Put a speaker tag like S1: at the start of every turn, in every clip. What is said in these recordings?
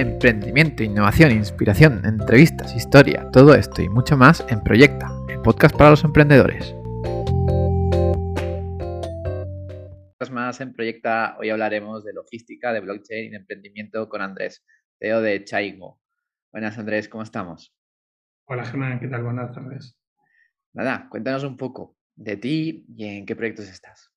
S1: emprendimiento, innovación, inspiración, entrevistas, historia, todo esto y mucho más en Proyecta, el podcast para los emprendedores. Más en Proyecta, hoy hablaremos de logística, de blockchain y de emprendimiento con Andrés, CEO de Chaigo. Buenas Andrés, ¿cómo estamos?
S2: Hola Germán, ¿qué tal? Buenas tardes.
S1: Nada, cuéntanos un poco de ti y en qué proyectos estás.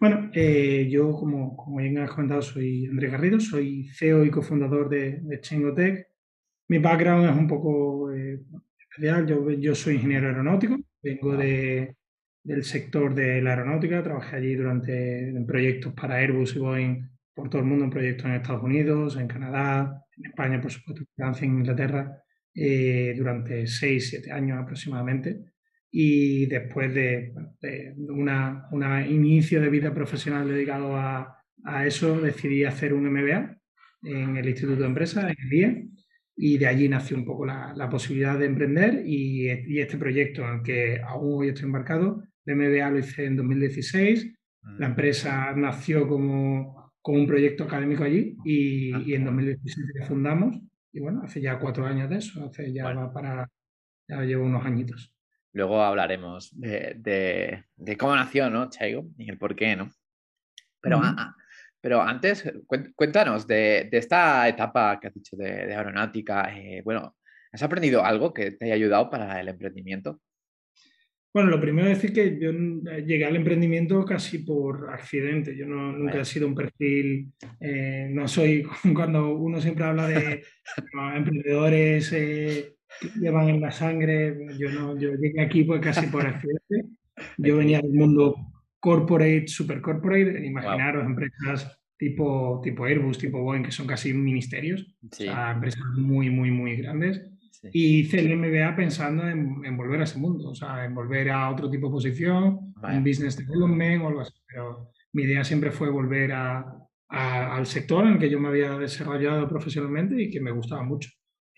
S2: Bueno, eh, yo, como, como bien has comentado, soy Andrés Garrido, soy CEO y cofundador de, de Chengotech. Mi background es un poco eh, especial. Yo, yo, soy ingeniero aeronáutico, vengo de, del sector de la aeronáutica, trabajé allí durante en proyectos para Airbus y Boeing por todo el mundo, en proyectos en Estados Unidos, en Canadá, en España, por supuesto, en Francia, en Inglaterra, eh, durante 6, 7 años aproximadamente y después de, un una, inicio de vida profesional dedicado a, a, eso, decidí hacer un MBA en el Instituto de Empresa, en el DIE, y de allí nació un poco la, la posibilidad de emprender y, y, este proyecto en el que aún hoy estoy embarcado, el MBA lo hice en 2016, la mm. empresa nació como, como un proyecto académico allí y, y en 2017 fundamos y bueno, hace ya cuatro años de eso, hace ya va para, ya llevo unos añitos.
S1: Luego hablaremos de, cómo nació, ¿no? Chaigo y el por qué, ¿no? Pero, pero antes, cuéntanos de, esta etapa que has dicho de, aeronáutica. Eh, bueno, ¿has aprendido algo que te haya ayudado para el emprendimiento?
S2: Bueno, lo primero es decir que yo eh, llegué al emprendimiento casi por accidente. Yo no, nunca he sido un perfil, eh, no soy cuando uno siempre habla de emprendedores llevan en la sangre. Yo no, yo llegué aquí pues casi por accidente. Yo venía del mundo corporate, super corporate, imaginaros empresas tipo, tipo Airbus, tipo Boeing, que son casi ministerios, o sea, empresas muy, muy, muy grandes. Y hice el MBA pensando en, volver a ese mundo, o sea, en volver a otro tipo de posición, en business development o algo así. Pero mi idea siempre fue volver a, al sector en el que yo me había desarrollado profesionalmente y que me gustaba mucho.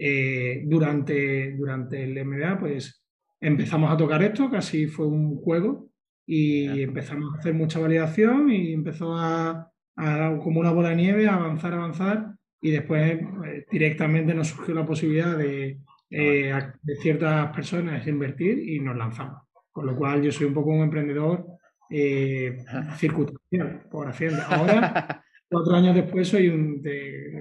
S2: Eh, durante, durante el MBA, pues empezamos a tocar esto, casi fue un juego, y empezamos a hacer mucha validación y empezó a, como una bola de nieve, a avanzar, avanzar, y después pues, directamente nos surgió la posibilidad de, eh, de ciertas personas invertir y nos lanzamos. Con lo cual yo soy un poco un emprendedor eh, circunstancial, por haciendo. Ahora cuatro años después soy, un,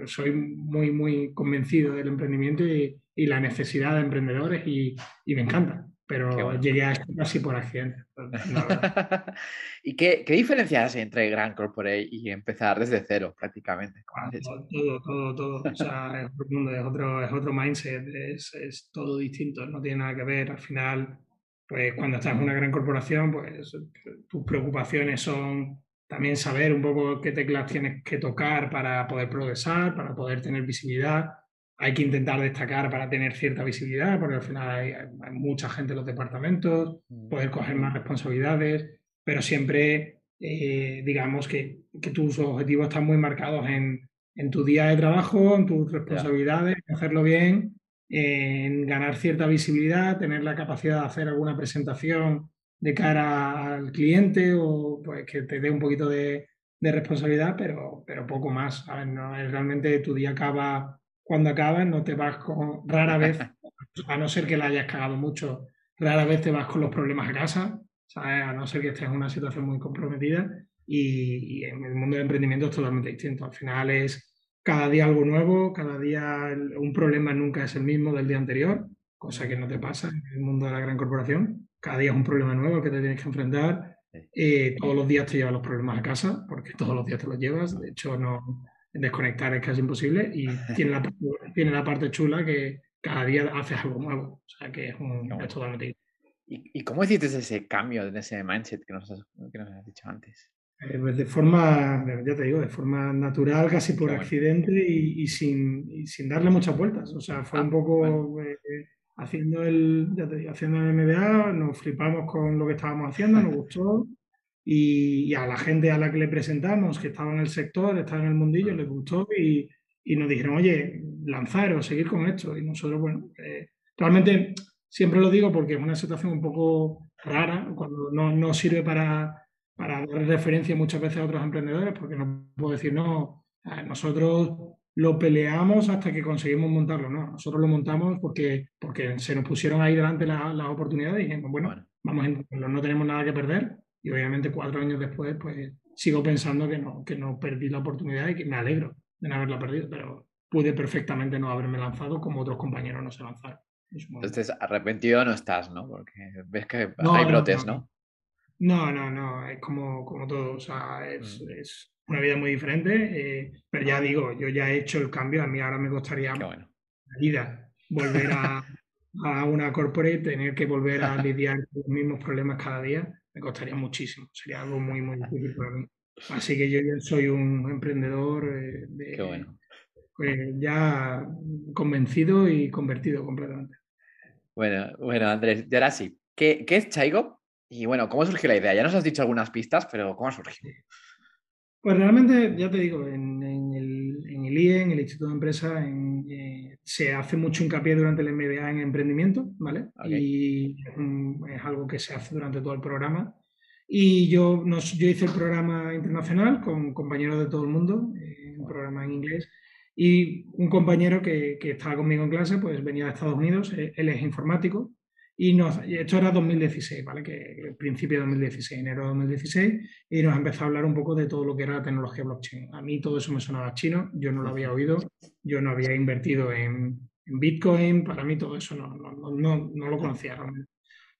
S2: soy muy, muy convencido del emprendimiento y, y la necesidad de emprendedores y, y me encanta. Pero llegué a esto casi por accidente.
S1: ¿Y qué, qué diferencias entre Gran Corporate y empezar desde cero prácticamente?
S2: Ah, todo, todo, todo, O sea, es otro mundo, es otro, es otro mindset, es, es todo distinto, no tiene nada que ver. Al final, pues cuando estás en una gran corporación, pues tus preocupaciones son también saber un poco qué teclas tienes que tocar para poder progresar, para poder tener visibilidad. Hay que intentar destacar para tener cierta visibilidad, porque al final hay, mucha gente en los departamentos, mm. poder coger más responsabilidades, pero siempre, eh, digamos, que, que, tus objetivos están muy marcados en, en tu día de trabajo, en tus responsabilidades, en hacerlo bien, en ganar cierta visibilidad, tener la capacidad de hacer alguna presentación de cara al cliente o pues que te dé un poquito de, de responsabilidad, pero, pero poco más. No, realmente tu día acaba cuando acabas, no te vas con, rara vez, a no ser que la hayas cagado mucho, rara vez te vas con los problemas a casa, a no ser que estés en una situación muy comprometida y, y en el mundo del emprendimiento es totalmente distinto. Al final es cada día algo nuevo, cada día un problema nunca es el mismo del día anterior, cosa que no te pasa en el mundo de la gran corporación cada día es un problema nuevo que te tienes que enfrentar. Eh, todos los días te llevas los problemas a casa, porque todos los días te los llevas. De hecho, no desconectar es casi imposible. Y tiene la, tiene la parte chula que cada día haces algo nuevo. O sea, que es, un, es totalmente...
S1: ¿Y, ¿Y, cómo hiciste ese cambio en ese mindset que nos has, que nos has dicho antes?
S2: Eh, pues de forma, ya te digo, de forma natural, casi por accidente y, y, sin, y, sin, darle muchas vueltas. O sea, fue ah, un poco... Eh, haciendo el, haciendo el MBA, nos flipamos con lo que estábamos haciendo, nos gustó. Y, a la gente a la que le presentamos, que estaba en el sector, estaba en el mundillo, les gustó y, y nos dijeron, oye, lanzar o seguir con esto. Y nosotros, bueno, eh, realmente siempre lo digo porque es una situación un poco rara, cuando no, no sirve para, para dar referencia muchas veces a otros emprendedores, porque no puedo decir, no, nosotros lo peleamos hasta que conseguimos montarlo. No, nosotros lo montamos porque, porque se nos pusieron ahí delante las la oportunidades y dijimos, bueno, vamos a no tenemos nada que perder. Y obviamente cuatro años después, pues sigo pensando que no, que no perdí la oportunidad y que me alegro de no haberla perdido, pero pude perfectamente no haberme lanzado como otros compañeros no se lanzaron.
S1: Entonces, arrepentido no estás, ¿no? Porque ves que hay brotes, ¿no?
S2: No, no, no, es como, como todo, o sea, es, mm. es una vida muy diferente, eh, pero ya digo, yo ya he hecho el cambio, a mí ahora me gustaría la vida volver a, a, una corporate, tener que volver a lidiar con los mismos problemas cada día, me costaría muchísimo, sería algo muy, muy difícil para mí. Así que yo ya soy un emprendedor eh, de, bueno. pues ya convencido y convertido completamente.
S1: Bueno, bueno, Andrés, y ahora sí, ¿qué, qué es Chaigo? Y bueno, ¿cómo surgió la idea? Ya nos has dicho algunas pistas, pero ¿cómo ha surgido?
S2: Pues realmente, ya te digo, en, el, en el, IE, en el Instituto de Empresa, eh, se hace mucho hincapié durante el MBA en emprendimiento, ¿vale? Y es algo que se hace durante todo el programa. Y yo, nos, yo hice el programa internacional con compañeros de todo el mundo, eh, un programa en inglés, y un compañero que, que, estaba conmigo en clase, pues venía de Estados Unidos, eh, él es informático, y nos, esto era 2016, ¿vale? Que principio de 2016, enero de 2016, y nos empezó a hablar un poco de todo lo que era la tecnología blockchain. A mí todo eso me sonaba chino, yo no lo había oído, yo no había invertido en, Bitcoin, para mí todo eso no, no, no, no lo conocía realmente.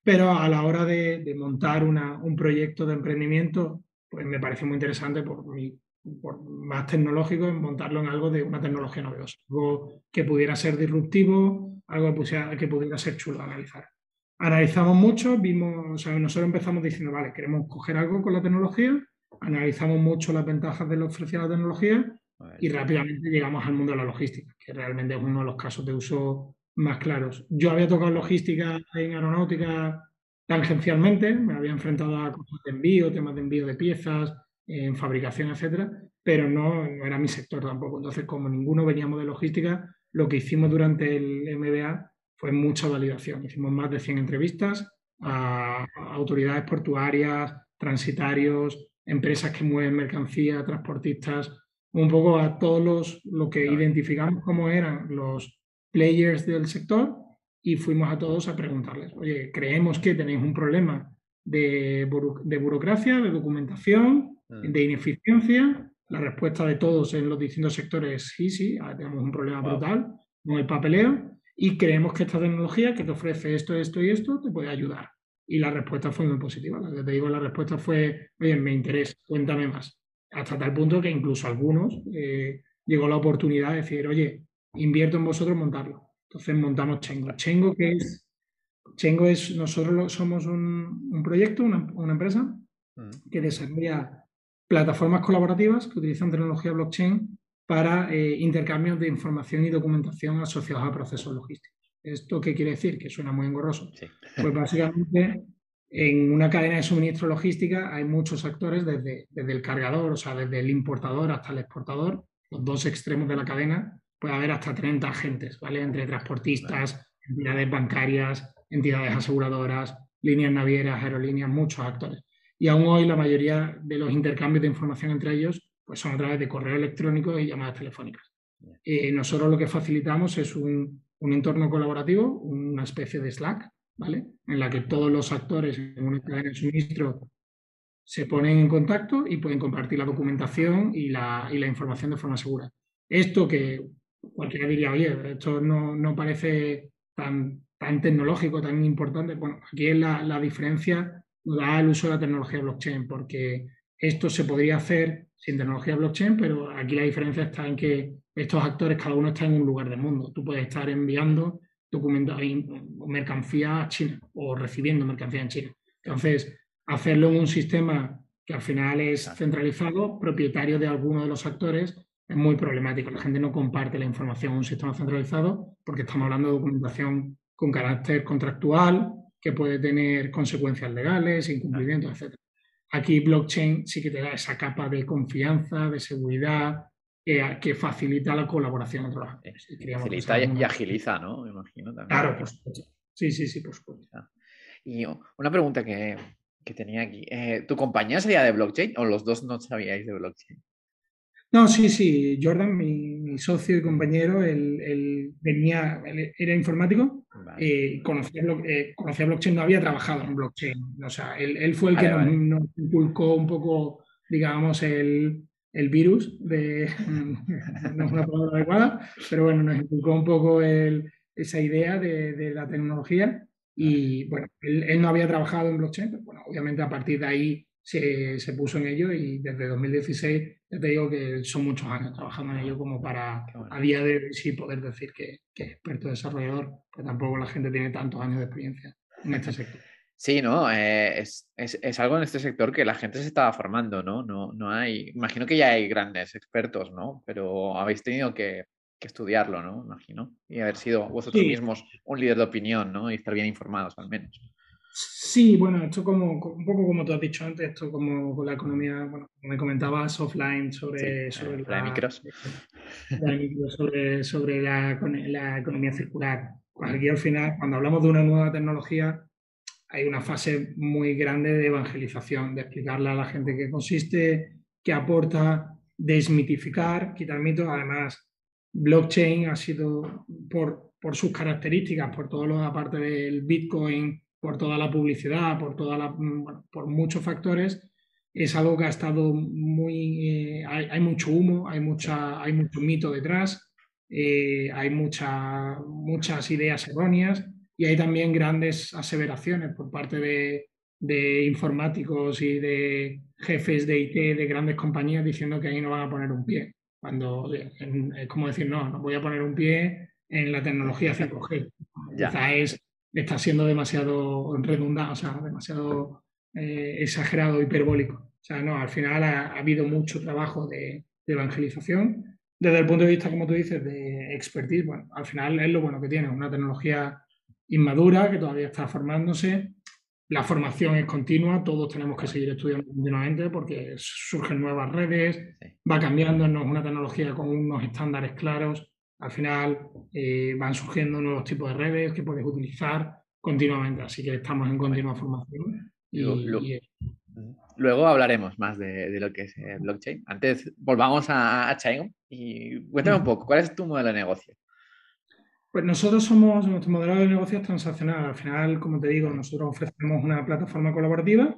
S2: Pero a la hora de, de montar una, un proyecto de emprendimiento, pues me parece muy interesante por, mi, por más tecnológico montarlo en algo de una tecnología novedosa, algo que pudiera ser disruptivo, algo que que pudiera ser chulo analizar. Analizamos mucho, vimos, nosotros empezamos diciendo, vale, queremos coger algo con la tecnología, analizamos mucho las ventajas de lo ofrecida la tecnología y rápidamente llegamos al mundo de la logística, que realmente es uno de los casos de uso más claros. Yo había tocado logística en aeronáutica tangencialmente, me había enfrentado a cosas de envío, temas de envío de piezas, en fabricación, etcétera, pero no, no era mi sector tampoco. Entonces, como ninguno veníamos de logística, lo que hicimos durante el MBA fue mucha validación. Hicimos más de 100 entrevistas a, autoridades portuarias, transitarios, empresas que mueven mercancía, transportistas, un poco a todos los lo que identificamos como eran los players del sector y fuimos a todos a preguntarles, oye, creemos que tenéis un problema de, de burocracia, de documentación, mm. de ineficiencia. La respuesta de todos en los distintos sectores es sí, sí, tenemos un problema brutal con el papeleo y creemos que esta tecnología que te ofrece esto, esto y esto te puede ayudar. Y la respuesta fue muy positiva. Que te digo, la respuesta fue, oye, me interesa, cuéntame más. Hasta tal punto que incluso algunos eh, llegó la oportunidad de decir, oye, invierto en vosotros montarlo. Entonces montamos Chengo. Chengo, que es, Chengo es, nosotros somos un, un proyecto, una, una empresa mm. que desarrolla plataformas colaborativas que utilizan tecnología blockchain para eh, intercambios de información y documentación asociados a procesos logísticos. ¿Esto qué quiere decir? Que suena muy engorroso. Pues básicamente en una cadena de suministro logística hay muchos actores desde, desde el cargador, o sea, desde el importador hasta el exportador, los dos extremos de la cadena, puede haber hasta 30 agentes, ¿vale? Entre transportistas, entidades bancarias, entidades aseguradoras, líneas navieras, aerolíneas, muchos actores. Y aún hoy la mayoría de los intercambios de información entre ellos pues son a través de correo electrónico y llamadas telefónicas. Eh, nosotros lo que facilitamos es un, entorno colaborativo, una especie de Slack, ¿vale? En la que todos los actores en una cadena de suministro se ponen en contacto y pueden compartir la documentación y la, información de forma segura. Esto que cualquiera diría, oye, esto no, no parece tan, tan tecnológico, tan importante. Bueno, aquí es la, la diferencia da el uso de la tecnología blockchain, porque esto se podría hacer sin tecnología blockchain, pero aquí la diferencia está en que estos actores, cada uno está en un lugar del mundo. Tú puedes estar enviando documentos, mercancía a China o recibiendo mercancía en China. Entonces, hacerlo en un sistema que al final es centralizado, propietario de alguno de los actores, es muy problemático. La gente no comparte la información en un sistema centralizado porque estamos hablando de documentación con carácter contractual que puede tener consecuencias legales, incumplimientos, etc. Aquí blockchain sí que te da esa capa de confianza, de seguridad, que, facilita la colaboración entre los actores.
S1: Facilita y, agiliza, ¿no? Me imagino también.
S2: Claro, pues, sí, sí, sí, por supuesto.
S1: Y una pregunta que, tenía aquí. Eh, ¿Tu compañía sería de blockchain o los dos no sabíais de blockchain?
S2: No, sí, sí. Jordan, mi, socio y compañero, él, venía, era informático, y conocía, eh, conocía, blockchain, no había trabajado en blockchain. O sea, él, fue el que nos, inculcó un poco, digamos, el, virus de. no es una palabra adecuada, pero bueno, nos inculcó un poco esa idea de, de la tecnología. Y bueno, él, no había trabajado en blockchain, pero bueno, obviamente a partir de ahí se, se, puso en ello y desde 2016 ya te digo que son muchos años trabajando en ello como para a día de hoy sí poder decir que, que es experto desarrollador, pero tampoco la gente tiene tantos años de experiencia en este sector.
S1: Sí, ¿no? Eh, es, es, es, algo en este sector que la gente se estaba formando, ¿no? No, no hay, imagino que ya hay grandes expertos, ¿no? Pero habéis tenido que que estudiarlo, ¿no? Imagino. Y haber sido vosotros mismos un líder de opinión, ¿no? Y estar bien informados al menos.
S2: Sí, bueno, esto como un poco como tú has dicho antes, esto como con la economía, bueno, como me comentabas offline sobre, sobre
S1: la, micros.
S2: sobre, sobre la, la, economía circular. Pues aquí al final, cuando hablamos de una nueva tecnología, hay una fase muy grande de evangelización, de explicarle a la gente qué consiste, qué aporta, desmitificar, quitar mitos. Además, blockchain ha sido por, por sus características, por todo lo aparte del Bitcoin, por toda la publicidad, por, toda la, por muchos factores, es algo que ha estado muy... Eh, hay, mucho humo, hay, mucha, hay mucho mito detrás, eh, hay mucha, muchas ideas erróneas y hay también grandes aseveraciones por parte de, de informáticos y de jefes de IT de grandes compañías diciendo que ahí no van a poner un pie. Cuando es como decir, no, no voy a poner un pie en la tecnología 5G. Quizá es, está siendo demasiado redundante, o sea, demasiado eh, exagerado, hiperbólico. O sea, no, al final ha, habido mucho trabajo de, evangelización. Desde el punto de vista, como tú dices, de expertise, bueno, al final es lo bueno que tiene, una tecnología inmadura que todavía está formándose la formación es continua, todos tenemos que seguir estudiando continuamente porque surgen nuevas redes, va cambiando, no es una tecnología con unos estándares claros. Al final eh, van surgiendo nuevos tipos de redes que puedes utilizar continuamente, así que estamos en continua formación.
S1: luego, hablaremos más de, lo que es eh, blockchain. Antes, volvamos a, a y cuéntame un poco, ¿cuál es tu modelo de negocio?
S2: Pues nosotros somos, nuestro modelo de negocio es transaccional. Al final, como te digo, nosotros ofrecemos una plataforma colaborativa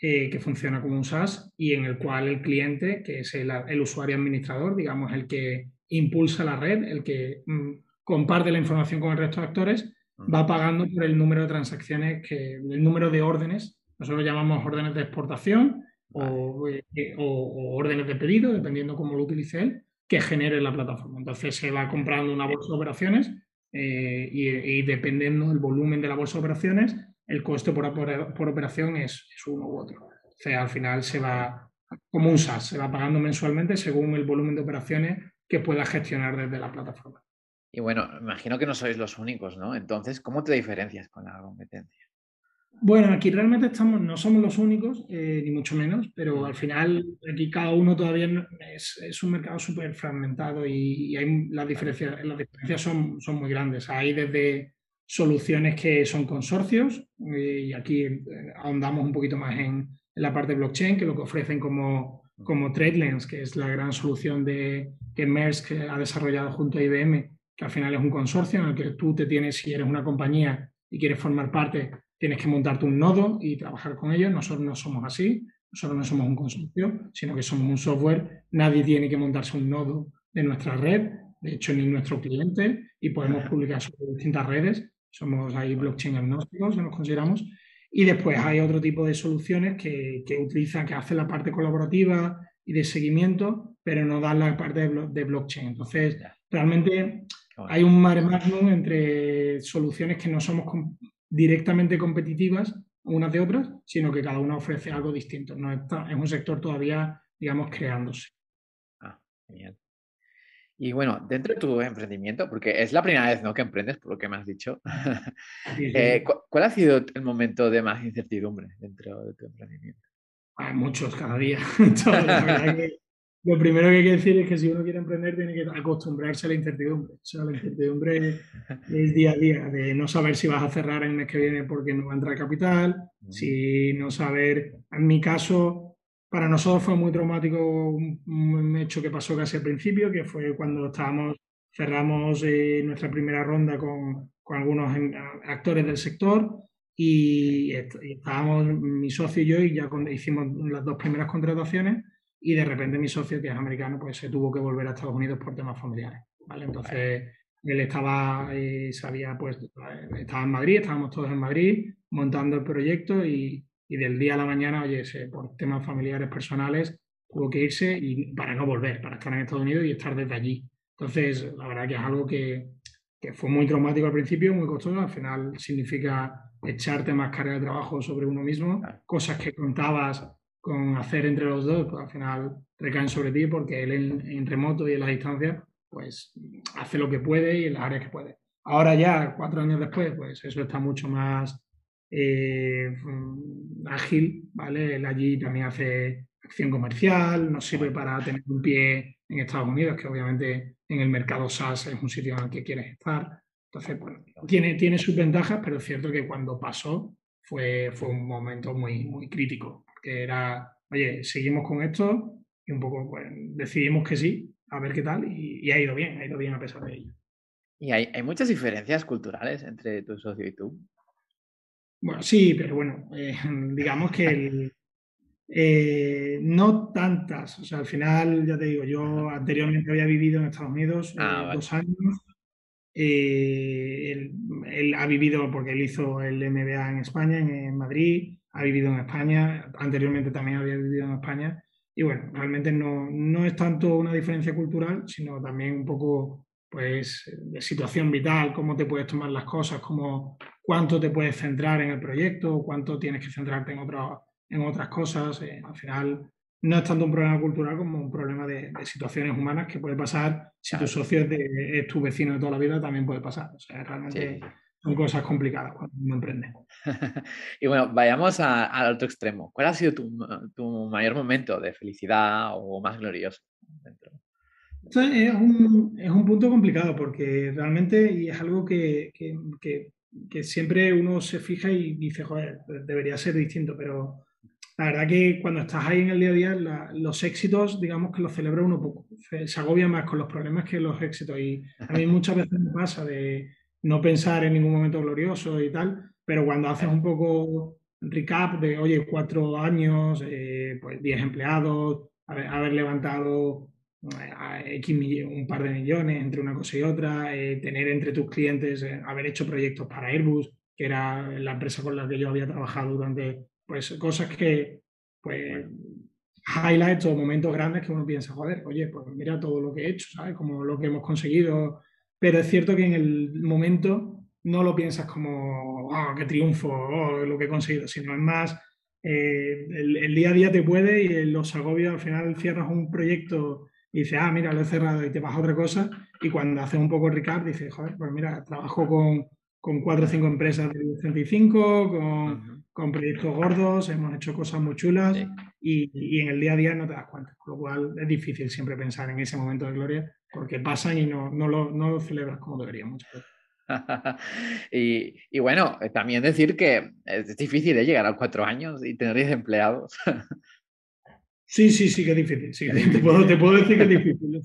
S2: eh, que funciona como un SaaS y en el cual el cliente, que es el, usuario administrador, digamos, el que impulsa la red, el que mm, comparte la información con el resto de actores, va pagando por el número de transacciones, que, el número de órdenes. Nosotros llamamos órdenes de exportación o, eh, o, órdenes de pedido, dependiendo cómo lo utilice él, que genere la plataforma. Entonces se va comprando una bolsa de operaciones eh, y, dependiendo del volumen de la bolsa de operaciones, el coste por, por, operación es, es, uno u otro. O sea, al final se va, como un SaaS, se va pagando mensualmente según el volumen de operaciones que pueda gestionar desde la plataforma.
S1: Y bueno, imagino que no sois los únicos, ¿no? Entonces, ¿cómo te diferencias con la competencia?
S2: Bueno, aquí realmente estamos, no somos los únicos, eh, ni mucho menos, pero al final aquí cada uno todavía es, un mercado súper fragmentado y, hay, las diferencias, las diferencias son, son muy grandes. Hay desde soluciones que son consorcios, eh, y aquí eh, ahondamos un poquito más en, la parte de blockchain, que lo que ofrecen como, como TradeLens, que es la gran solución de, que Maersk ha desarrollado junto a IBM, que al final es un consorcio en el que tú te tienes, si eres una compañía y quieres formar parte, tienes que montarte un nodo y trabajar con ellos. Nosotros no somos así, nosotros no somos un consorcio, sino que somos un software. Nadie tiene que montarse un nodo de nuestra red, de hecho ni nuestro cliente, y podemos publicar sobre distintas redes. Somos ahí blockchain agnósticos, nos consideramos. Y después hay otro tipo de soluciones que, que utilizan, que hacen la parte colaborativa y de seguimiento, pero no dan la parte de, blockchain. Entonces, realmente hay un mare magnum entre soluciones que no somos directamente competitivas unas de otras, sino que cada una ofrece algo distinto. No está, es un sector todavía, digamos, creándose.
S1: Ah, genial. Y bueno, dentro de tu emprendimiento, porque es la primera vez ¿no? que emprendes, por lo que me has dicho, eh, ¿cuál ha sido el momento de más incertidumbre dentro de tu emprendimiento?
S2: Hay muchos cada día. Lo primero que hay que decir es que si uno quiere emprender tiene que acostumbrarse a la incertidumbre. O sea, la incertidumbre es día a día, de no saber si vas a cerrar el mes que viene porque no va a entrar capital, si no saber, en mi caso, para nosotros fue muy traumático un, hecho que pasó casi al principio, que fue cuando estábamos, cerramos eh, nuestra primera ronda con, con, algunos actores del sector y, estábamos mi socio y yo y ya hicimos las dos primeras contrataciones y de repente mi socio, que es americano, pues se tuvo que volver a Estados Unidos por temas familiares. ¿vale? Entonces él estaba, eh, sabía, pues, estaba en Madrid, estábamos todos en Madrid montando el proyecto y, y del día a la mañana, oye, por temas familiares personales, tuvo que irse y para no volver, para estar en Estados Unidos y estar desde allí. Entonces, la verdad que es algo que, que fue muy traumático al principio, muy costoso, al final significa echarte más carga de trabajo sobre uno mismo, cosas que contabas con hacer entre los dos, pues al final recaen sobre ti porque él en, remoto y en la distancia, pues hace lo que puede y en las áreas que puede. Ahora ya, cuatro años después, pues eso está mucho más eh, ágil, ¿vale? Él allí también hace acción comercial, nos sirve para tener un pie en Estados Unidos, que obviamente en el mercado SaaS es un sitio en el que quieres estar. Entonces, bueno, tiene, tiene sus ventajas, pero es cierto que cuando pasó fue, fue un momento muy, muy crítico, porque era, oye, seguimos con esto y un poco pues, decidimos que sí, a ver qué tal, y, ha ido bien, ha ido bien a pesar de ello.
S1: ¿Y hay, hay muchas diferencias culturales entre tu socio y tú?
S2: Bueno, sí, pero bueno, eh, digamos que eh, no tantas. O sea, al final, ya te digo, yo anteriormente había vivido en Estados Unidos ah, eh, dos años. Él, ha vivido, porque él hizo el MBA en España, en, Madrid, ha vivido en España, anteriormente también había vivido en España. Y bueno, realmente no, no es tanto una diferencia cultural, sino también un poco pues de situación vital, cómo te puedes tomar las cosas, cómo, cuánto te puedes centrar en el proyecto, cuánto tienes que centrarte en, en otras cosas. Eh, al final no es tanto un problema cultural como un problema de, situaciones humanas que puede pasar si tu socio es, tu vecino de toda la vida, también puede pasar. O sea, realmente son cosas complicadas cuando uno emprende.
S1: y bueno, vayamos al otro extremo. ¿Cuál ha sido tu, tu, mayor momento de felicidad o más glorioso? Dentro?
S2: Es un, es un punto complicado porque realmente y es algo que, que, siempre uno se fija y dice, joder, debería ser distinto, pero la verdad que cuando estás ahí en el día a día, los éxitos, digamos que los celebra uno poco. Se, agobia más con los problemas que los éxitos. Y a mí muchas veces me pasa de no pensar en ningún momento glorioso y tal, pero cuando haces un poco recap de, oye, cuatro años, eh, pues diez empleados, haber levantado X un par de millones entre una cosa y otra, eh, tener entre tus clientes, eh, haber hecho proyectos para Airbus, que era la empresa con la que yo había trabajado durante, pues cosas que, pues, highlights o momentos grandes que uno piensa, joder, oye, pues mira todo lo que he hecho, ¿sabes? Como lo que hemos conseguido. Pero es cierto que en el momento no lo piensas como, oh, qué triunfo, oh, lo que he conseguido, sino es más, eh, el, el, día a día te puede y los agobios al final cierras un proyecto y dices, ah, mira, lo he cerrado y te vas a otra cosa. Y cuando haces un poco el recap, dices, joder, pues mira, trabajo con, con cuatro o cinco empresas de 35, con, con, proyectos gordos, hemos hecho cosas muy chulas y, y, en el día a día no te das cuenta. Con lo cual es difícil siempre pensar en ese momento de gloria porque pasan y no, no, lo, no lo celebras como debería muchas veces.
S1: y, y, bueno, también decir que es difícil de ¿eh? llegar a cuatro años y tener 10 empleados.
S2: Sí, sí, sí que es difícil. te, puedo, decir que es difícil.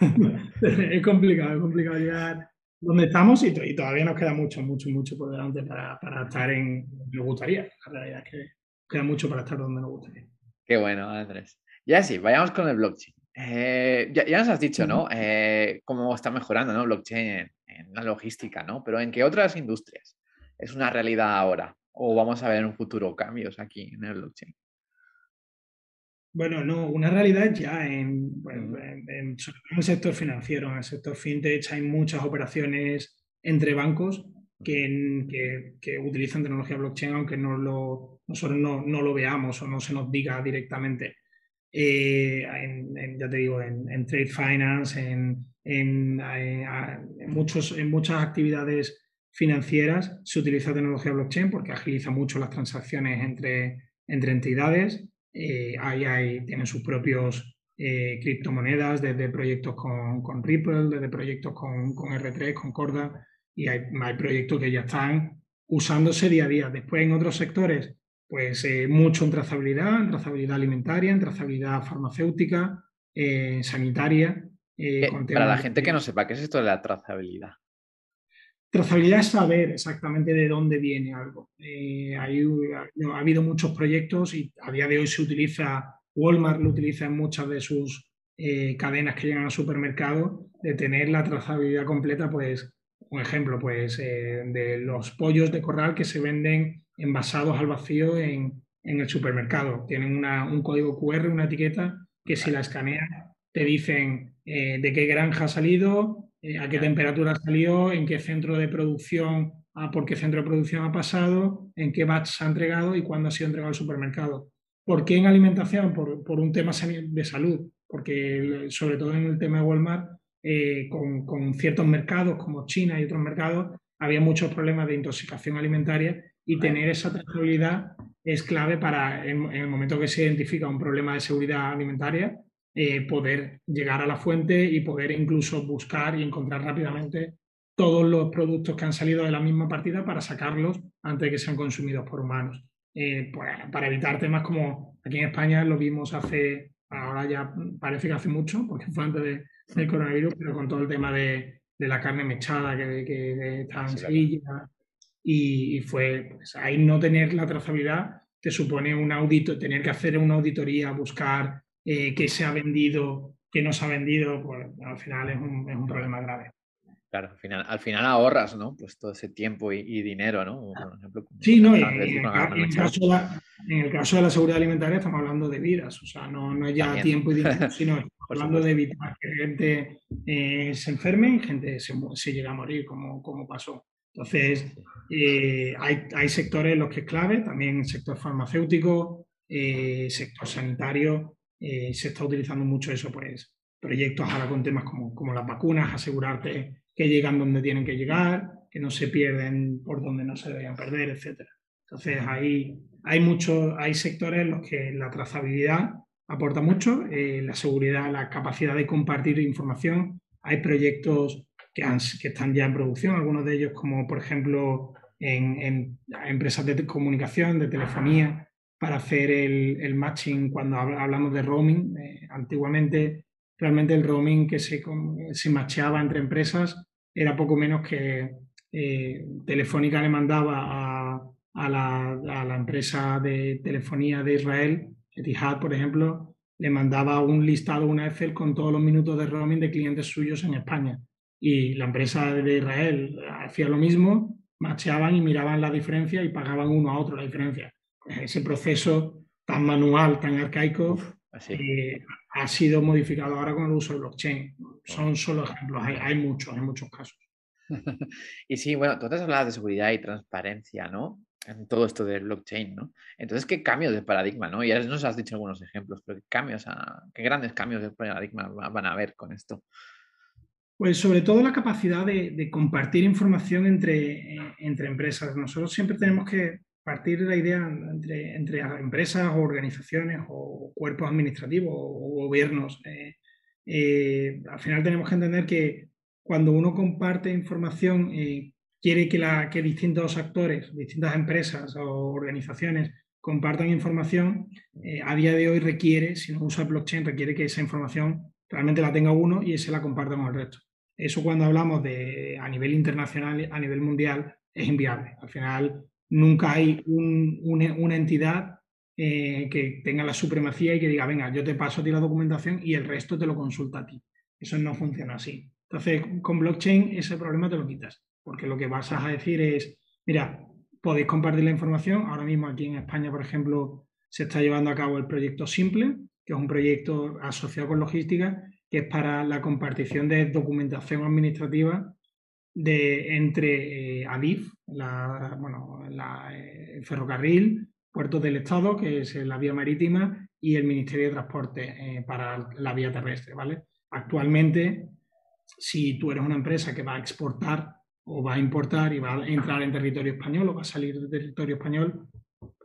S2: es complicado, es complicado llegar donde estamos y, todavía nos queda mucho, mucho, mucho por delante para, para estar en donde nos gustaría. La realidad es que queda mucho para estar donde nos gustaría.
S1: Qué bueno, Andrés. Ya sí, vayamos con el blockchain. Eh, ya, nos has dicho, ¿no? Eh, cómo está mejorando, ¿no? Blockchain en, la logística, ¿no? Pero ¿en qué otras industrias es una realidad ahora? ¿O vamos a ver en un futuro cambios aquí en el blockchain?
S2: Bueno, no, una realidad ya en, en, el sector financiero, en el sector fintech hay muchas operaciones entre bancos que, que, utilizan tecnología blockchain, aunque no lo, nosotros no, no, lo veamos o no se nos diga directamente. Eh, en, ya te digo, en, trade finance, en, muchos, en muchas actividades financieras se utiliza tecnología blockchain porque agiliza mucho las transacciones entre, entre entidades eh, ahí hay, tienen sus propios eh, criptomonedas, desde proyectos con, con, Ripple, desde proyectos con, con R3, con Corda, y hay, hay, proyectos que ya están usándose día a día. Después en otros sectores, pues eh, mucho en trazabilidad, en trazabilidad alimentaria, en trazabilidad farmacéutica, eh, sanitaria.
S1: para la gente que no sepa, ¿qué es esto de la trazabilidad?
S2: Trazabilidad es saber exactamente de dónde viene algo. ha habido muchos proyectos y a día de hoy se utiliza, Walmart lo utiliza en muchas de sus cadenas que llegan al supermercado, de tener la trazabilidad completa, pues un ejemplo, pues eh, de los pollos de corral que se venden envasados al vacío en, el supermercado. Tienen un código QR, una etiqueta que si la escaneas te dicen eh, de qué granja ha salido, eh, a qué temperatura ha salido, en qué centro de producción, a por qué centro de producción ha pasado, en qué batch se ha entregado y cuándo ha sido entregado al supermercado. ¿Por qué en alimentación? Por, por un tema de salud, porque sobre todo en el tema de Walmart eh, con, ciertos mercados como China y otros mercados, había muchos problemas de intoxicación alimentaria y tener esa trazabilidad es clave para, en, el momento que se identifica un problema de seguridad alimentaria, eh, poder llegar a la fuente y poder incluso buscar y encontrar rápidamente todos los productos que han salido de la misma partida para sacarlos antes de que sean consumidos por humanos. Eh, pues, para evitar temas como aquí en España lo vimos hace, ahora ya parece que hace mucho, porque fue antes de, del coronavirus, pero con todo el tema de, de la carne mechada que, que estaba en Sevilla. Y, fue, pues ahí no tener la trazabilidad te supone un audito, tener que hacer una auditoría, buscar eh, qué se ha vendido, qué no se ha vendido, pues al final es un, es un problema grave.
S1: Claro, al final, al final ahorras, ¿no? Pues todo ese tiempo y, dinero, ¿no?
S2: sí, no, en, el caso de la, seguridad alimentaria estamos hablando de vidas, o sea, no, no es ya tiempo y dinero, sino hablando de evitar que gente eh, se enferme y gente se, se llega a morir, como, como pasó. Entonces, eh, hay, hay, sectores en los que es clave, también el sector farmacéutico, eh, sector sanitario, se está utilizando mucho eso, pues proyectos ahora con temas como, como las vacunas, asegurarte que llegan donde tienen que llegar, que no se pierden por donde no se deberían perder, etc. Entonces, ahí hay, muchos, hay sectores en los que la trazabilidad aporta mucho, eh, la seguridad, la capacidad de compartir información. Hay proyectos que, que están ya en producción, algunos de ellos como por ejemplo en, empresas de comunicación, de telefonía, para hacer el, el matching cuando hablamos de roaming. Eh, antiguamente realmente el roaming que se, se macheaba entre empresas era poco menos que eh, Telefónica le mandaba a, la, empresa de telefonía de Israel, Etihad, por ejemplo, le mandaba un listado, una Excel con todos los minutos de roaming de clientes suyos en España. Y la empresa de Israel hacía lo mismo, macheaban y miraban la diferencia y pagaban uno a otro la diferencia. Ese proceso tan manual, tan arcaico, eh, ha sido modificado ahora con el uso de blockchain. Son solo ejemplos, hay, muchos, hay muchos casos.
S1: y sí, bueno, tú te has hablado de seguridad y transparencia, ¿no? En todo esto del blockchain, ¿no? Entonces, ¿qué cambios de paradigma, ¿no? Ya nos has dicho algunos ejemplos, pero ¿qué cambios, qué grandes cambios de paradigma van a haber con esto?
S2: Pues sobre todo la capacidad de, compartir información entre, eh, entre empresas. Nosotros siempre tenemos que partir de la idea entre, entre empresas o organizaciones o cuerpos administrativos o gobiernos. Eh, eh, al final tenemos que entender que cuando uno comparte información, eh, quiere que, la, que distintos actores, distintas empresas o organizaciones compartan información, a día de hoy requiere, si no usa blockchain, requiere que esa información realmente la tenga uno y se la comparta con el resto. Eso cuando hablamos de a nivel internacional, a nivel mundial, es inviable. Al final, nunca hay una, entidad eh, que tenga la supremacía y que diga, venga, yo te paso a ti la documentación y el resto te lo consulta a ti. Eso no funciona así. Entonces, con blockchain ese problema te lo quitas, porque lo que vas a decir es, mira, podéis compartir la información. Ahora mismo aquí en España, por ejemplo, se está llevando a cabo el proyecto Simple, que es un proyecto asociado con logística, que es para la compartición de documentación administrativa de, entre eh, ADIF, bueno, el ferrocarril, puertos del Estado, que es la vía marítima, y el Ministerio de Transporte eh, para la vía terrestre. ¿vale? Actualmente, si tú eres una empresa que va a exportar o va a importar y va a entrar en territorio español o va a salir de territorio español,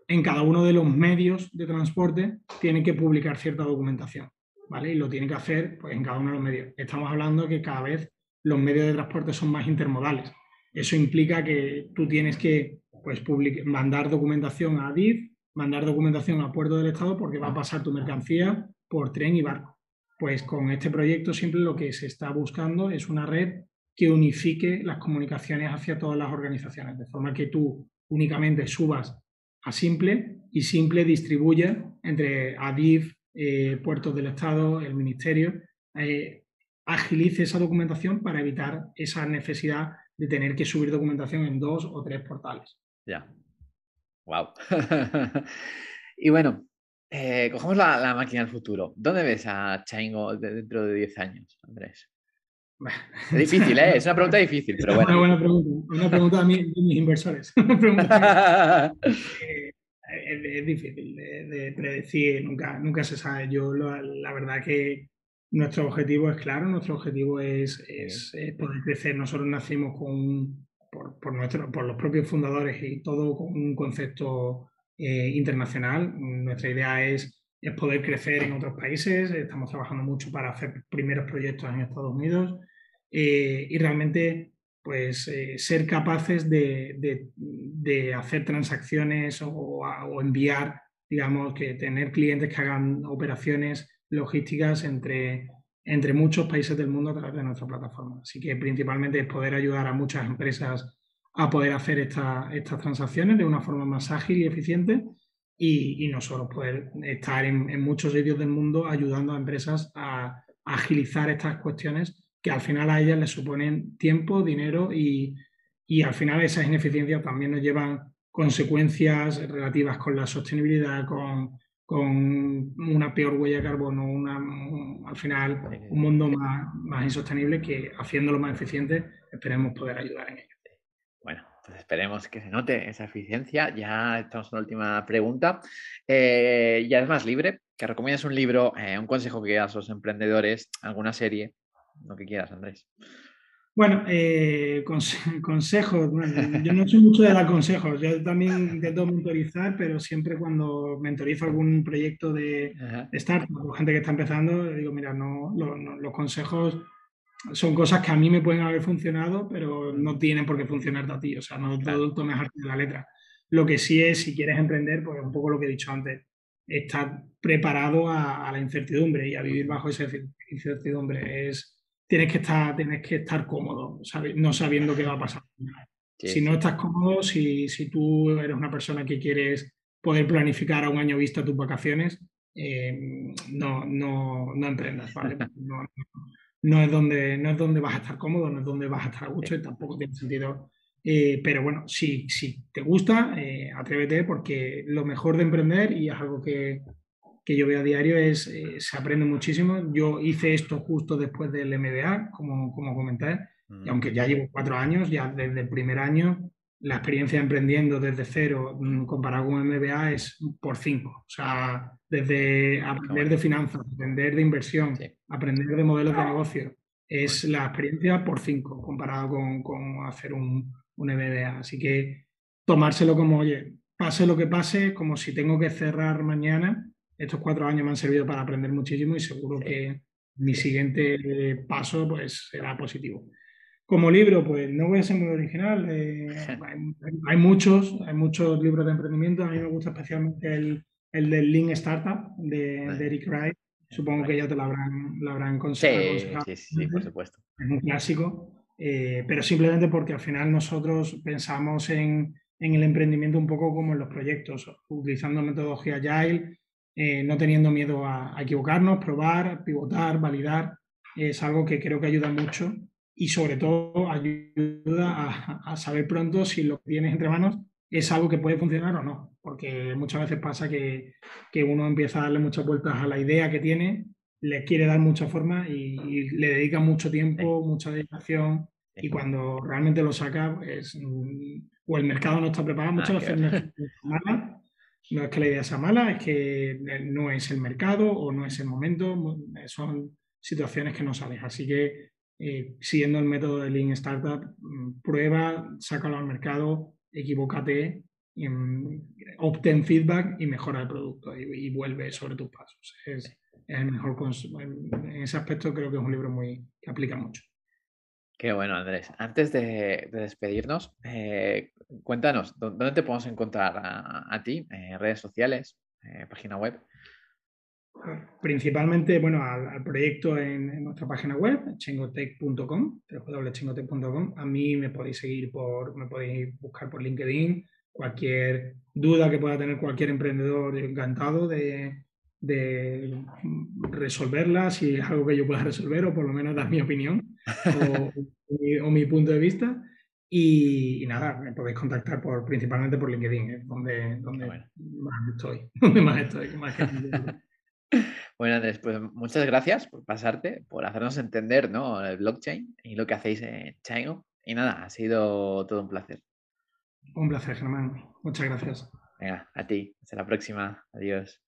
S2: en cada uno de los medios de transporte tiene que publicar cierta documentación, ¿vale? Y lo tiene que hacer pues, en cada uno de los medios. Estamos hablando que cada vez los medios de transporte son más intermodales. Eso implica que tú tienes que pues, mandar documentación a ADIF mandar documentación a puerto del Estado porque va a pasar tu mercancía por tren y barco. Pues con este proyecto siempre lo que se está buscando es una red que unifique las comunicaciones hacia todas las organizaciones, de forma que tú únicamente subas a Simple y Simple distribuya entre ADIF, eh, puertos del Estado, el Ministerio, eh, agilice esa documentación para evitar esa necesidad de tener que subir documentación en dos o tres portales.
S1: Ya. Wow. y bueno, eh, cogemos la, máquina del futuro. ¿Dónde ves a Chaingo dentro de 10 años, Andrés? Es difícil, ¿eh? Es una pregunta difícil, pero bueno.
S2: Una buena pregunta. Una pregunta a, mí, mis inversores. es, difícil de, predecir, nunca, nunca se sabe. Yo, la verdad que nuestro objetivo es claro, nuestro objetivo es, es, poder crecer. Nosotros nacimos con, por, por, nuestro, por los propios fundadores y todo con un concepto eh, internacional. Nuestra idea es, es poder crecer en otros países. Estamos trabajando mucho para hacer primeros proyectos en Estados Unidos eh, y realmente pues eh, ser capaces de, de, hacer transacciones o, o, enviar, digamos, que tener clientes que hagan operaciones logísticas entre, entre muchos países del mundo a través de nuestra plataforma. Así que principalmente es poder ayudar a muchas empresas a poder hacer estas transacciones de una forma más ágil y eficiente y, y nosotros poder estar en, muchos sitios del mundo ayudando a empresas a agilizar estas cuestiones que al final a ellas les suponen tiempo, dinero y, al final esas ineficiencias también nos llevan consecuencias relativas con la sostenibilidad, con, una peor huella de carbono, una, al final un mundo más, más insostenible que haciéndolo más eficiente esperemos poder ayudar en ello.
S1: Bueno, pues esperemos que se note esa eficiencia. Ya estamos en la última pregunta. Eh, ya es más libre, que recomiendas un libro, eh, un consejo que das a los emprendedores, alguna serie lo que quieras, Andrés.
S2: Bueno, eh, consejos. yo no soy mucho de dar consejos. Yo también intento mentorizar, pero siempre cuando mentorizo algún proyecto de, startup o gente que está empezando, digo, mira, no, los consejos son cosas que a mí me pueden haber funcionado, pero no tienen por qué funcionar a ti. O sea, no todo tomes arte de la letra. Lo que sí es, si quieres emprender, pues un poco lo que he dicho antes, estar preparado a, a la incertidumbre y a vivir bajo esa incertidumbre. Es tienes que estar, tienes que estar cómodo, no sabiendo qué va a pasar. si no estás cómodo, si, si, tú eres una persona que quieres poder planificar a un año vista tus vacaciones, eh, no, no, no, emprendas, ¿vale? No, no, es donde, no es donde vas a estar cómodo, no es donde vas a estar a gusto y tampoco tiene sentido. Eh, pero bueno, si, si te gusta, eh, atrévete porque lo mejor de emprender, y es algo que, que yo veo a diario es, eh, se aprende muchísimo. Yo hice esto justo después del MBA, como, como comenté, y aunque ya llevo cuatro años, ya desde el primer año, la experiencia emprendiendo desde cero mm, comparado con MBA es por cinco. O sea, desde aprender de finanzas, aprender de inversión, aprender de modelos de negocio, es la experiencia por cinco comparado con, con hacer un, un MBA. Así que tomárselo como, oye, pase lo que pase, como si tengo que cerrar mañana, estos cuatro años me han servido para aprender muchísimo y seguro que mi siguiente paso pues será positivo. Como libro, pues no voy a ser muy original. Eh, hay, muchos, hay muchos libros de emprendimiento. A mí me gusta especialmente el, el del Lean Startup de, Eric Wright. Supongo que ya te lo habrán, lo habrán
S1: aconsejado. Sí, sí, sí, por supuesto.
S2: Es un clásico, eh, pero simplemente porque al final nosotros pensamos en, en, el emprendimiento un poco como en los proyectos, utilizando metodología Agile eh, no teniendo miedo a, equivocarnos, probar, pivotar, validar, es algo que creo que ayuda mucho y sobre todo ayuda a, saber pronto si lo que tienes entre manos es algo que puede funcionar o no, porque muchas veces pasa que, uno empieza a darle muchas vueltas a la idea que tiene, le quiere dar mucha forma y, le dedica mucho tiempo, mucha dedicación y cuando realmente lo saca, pues, mm, o el mercado no está preparado, muchas veces no es es que la idea sea mala, es que no es el mercado o no es el momento, son situaciones que no salen. Así que eh, siguiendo el método de Lean Startup, mm, prueba, sácalo al mercado, equivócate, mm, obtén feedback y mejora el producto y, vuelve sobre tus pasos. Es, el mejor en ese aspecto creo que es un libro muy que aplica mucho.
S1: Qué bueno, Andrés. Antes de, despedirnos, eh, cuéntanos, ¿dónde te podemos encontrar a, ti? ¿En redes sociales? ¿Página web?
S2: Principalmente, bueno, al, proyecto en, nuestra página web, chengotech.com, www.chengotech.com. A mí me podéis seguir por, me podéis buscar por LinkedIn. Cualquier duda que pueda tener cualquier emprendedor, encantado de, de resolverla, si es algo que yo pueda resolver, o por lo menos dar mi opinión o, mi, punto de vista. Y, nada, me podéis contactar por, principalmente por LinkedIn, donde, donde más estoy. Donde más estoy. Más que
S1: bueno, Andrés, pues muchas gracias por pasarte, por hacernos entender ¿no? el blockchain y lo que hacéis en Chino. Y nada, ha sido todo un placer.
S2: Un placer, Germán. Muchas gracias.
S1: Venga, a ti. Hasta la próxima. Adiós.